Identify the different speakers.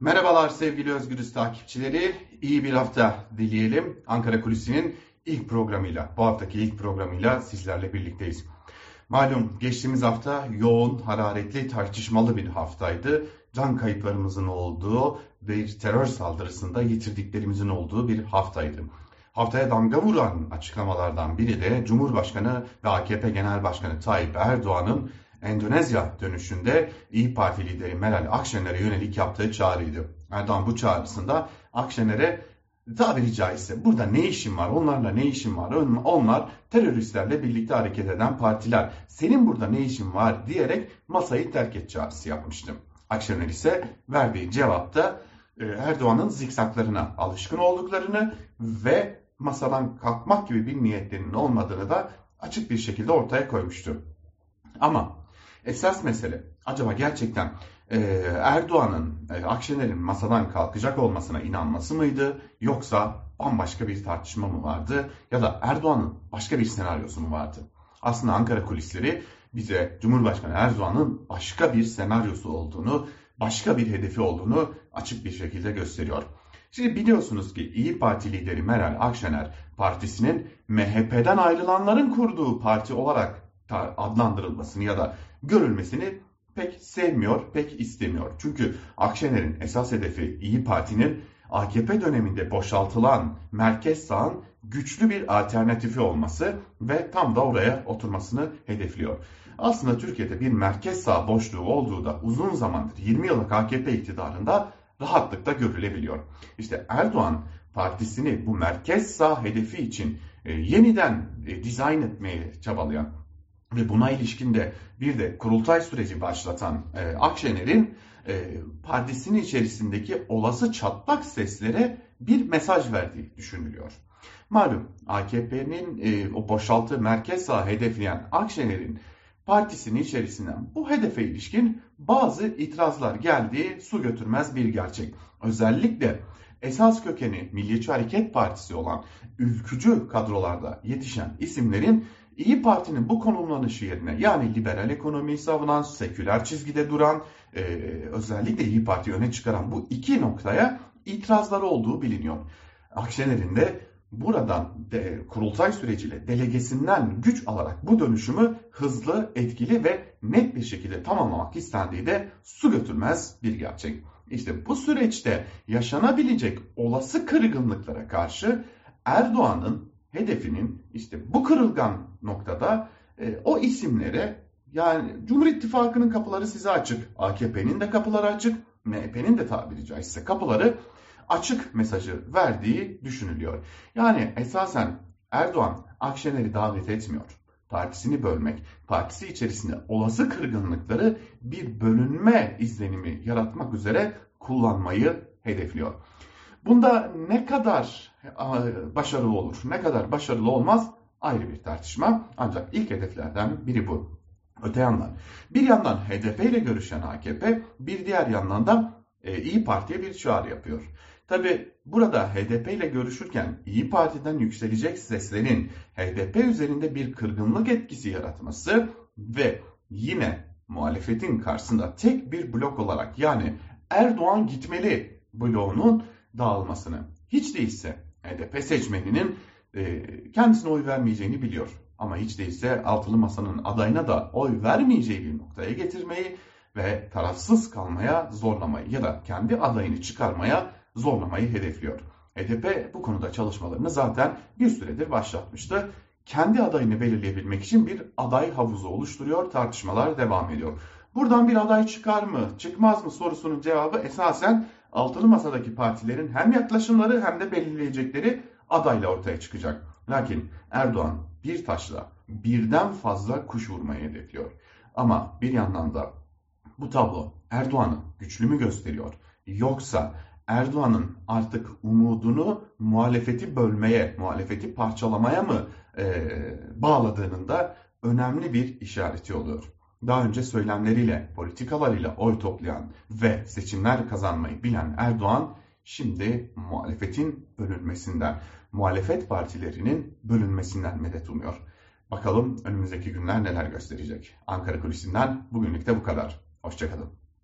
Speaker 1: Merhabalar sevgili Özgürüz takipçileri. İyi bir hafta dileyelim. Ankara Kulisi'nin ilk programıyla, bu haftaki ilk programıyla sizlerle birlikteyiz. Malum geçtiğimiz hafta yoğun, hararetli, tartışmalı bir haftaydı. Can kayıplarımızın olduğu bir terör saldırısında yitirdiklerimizin olduğu bir haftaydı. Haftaya damga vuran açıklamalardan biri de Cumhurbaşkanı ve AKP Genel Başkanı Tayyip Erdoğan'ın Endonezya dönüşünde İyi Parti lideri Meral Akşener'e yönelik yaptığı çağrıydı. Erdoğan bu çağrısında Akşener'e tabiri caizse burada ne işin var, onlarla ne işin var, onlar teröristlerle birlikte hareket eden partiler, senin burada ne işin var diyerek masayı terk et çağrısı yapmıştı. Akşener ise verdiği cevapta e, Erdoğan'ın zikzaklarına alışkın olduklarını ve masadan kalkmak gibi bir niyetlerinin olmadığını da açık bir şekilde ortaya koymuştu. Ama esas mesele acaba gerçekten e, Erdoğan'ın, e, Akşener'in masadan kalkacak olmasına inanması mıydı yoksa bambaşka bir tartışma mı vardı ya da Erdoğan'ın başka bir senaryosu mu vardı? Aslında Ankara kulisleri bize Cumhurbaşkanı Erdoğan'ın başka bir senaryosu olduğunu, başka bir hedefi olduğunu açık bir şekilde gösteriyor. Şimdi biliyorsunuz ki İyi Parti lideri Meral Akşener partisinin MHP'den ayrılanların kurduğu parti olarak adlandırılmasını ya da görülmesini pek sevmiyor, pek istemiyor. Çünkü Akşener'in esas hedefi İyi Parti'nin AKP döneminde boşaltılan merkez sağın güçlü bir alternatifi olması ve tam da oraya oturmasını hedefliyor. Aslında Türkiye'de bir merkez sağ boşluğu olduğu da uzun zamandır 20 yıllık AKP iktidarında rahatlıkla görülebiliyor. İşte Erdoğan partisini bu merkez sağ hedefi için e, yeniden e, dizayn etmeye çabalayan ve buna ilişkin de bir de kurultay süreci başlatan e, Akşener'in e, partisinin içerisindeki olası çatlak seslere bir mesaj verdiği düşünülüyor. Malum AKP'nin e, o boşaltı merkez sağ hedefleyen Akşener'in partisinin içerisinden bu hedefe ilişkin bazı itirazlar geldiği su götürmez bir gerçek. Özellikle esas kökeni Milliyetçi Hareket Partisi olan ülkücü kadrolarda yetişen isimlerin İyi Parti'nin bu konumlanışı yerine yani liberal ekonomiyi savunan, seküler çizgide duran, e, özellikle İyi Parti öne çıkaran bu iki noktaya itirazları olduğu biliniyor. Akşener'in de buradan de, kurultay süreciyle delegesinden güç alarak bu dönüşümü hızlı, etkili ve net bir şekilde tamamlamak istendiği de su götürmez bir gerçek. İşte bu süreçte yaşanabilecek olası kırgınlıklara karşı Erdoğan'ın hedefinin işte bu kırılgan noktada e, o isimlere yani Cumhur İttifakı'nın kapıları size açık, AKP'nin de kapıları açık, MHP'nin de tabiri caizse kapıları açık mesajı verdiği düşünülüyor. Yani esasen Erdoğan Akşener'i davet etmiyor. Partisini bölmek, partisi içerisinde olası kırgınlıkları bir bölünme izlenimi yaratmak üzere kullanmayı hedefliyor. Bunda ne kadar başarılı olur, ne kadar başarılı olmaz ayrı bir tartışma. Ancak ilk hedeflerden biri bu. Öte yandan bir yandan HDP ile görüşen AKP bir diğer yandan da e, İyi Parti'ye bir çağrı yapıyor. Tabi burada HDP ile görüşürken İyi Parti'den yükselecek seslerin HDP üzerinde bir kırgınlık etkisi yaratması ve yine muhalefetin karşısında tek bir blok olarak yani Erdoğan gitmeli bloğunun dağılmasını hiç değilse HDP seçmeninin e, kendisine oy vermeyeceğini biliyor. Ama hiç değilse altılı masanın adayına da oy vermeyeceği bir noktaya getirmeyi ve tarafsız kalmaya zorlamayı ya da kendi adayını çıkarmaya zorlamayı hedefliyor. HDP bu konuda çalışmalarını zaten bir süredir başlatmıştı. Kendi adayını belirleyebilmek için bir aday havuzu oluşturuyor, tartışmalar devam ediyor. Buradan bir aday çıkar mı, çıkmaz mı sorusunun cevabı esasen altılı masadaki partilerin hem yaklaşımları hem de belirleyecekleri adayla ortaya çıkacak. Lakin Erdoğan bir taşla birden fazla kuş vurmayı hedefliyor. Ama bir yandan da bu tablo Erdoğan'ı güçlü mü gösteriyor? Yoksa Erdoğan'ın artık umudunu muhalefeti bölmeye, muhalefeti parçalamaya mı e, bağladığının da önemli bir işareti oluyor daha önce söylemleriyle, politikalarıyla oy toplayan ve seçimler kazanmayı bilen Erdoğan şimdi muhalefetin bölünmesinden, muhalefet partilerinin bölünmesinden medet umuyor. Bakalım önümüzdeki günler neler gösterecek. Ankara Kulisi'nden bugünlük de bu kadar. Hoşçakalın.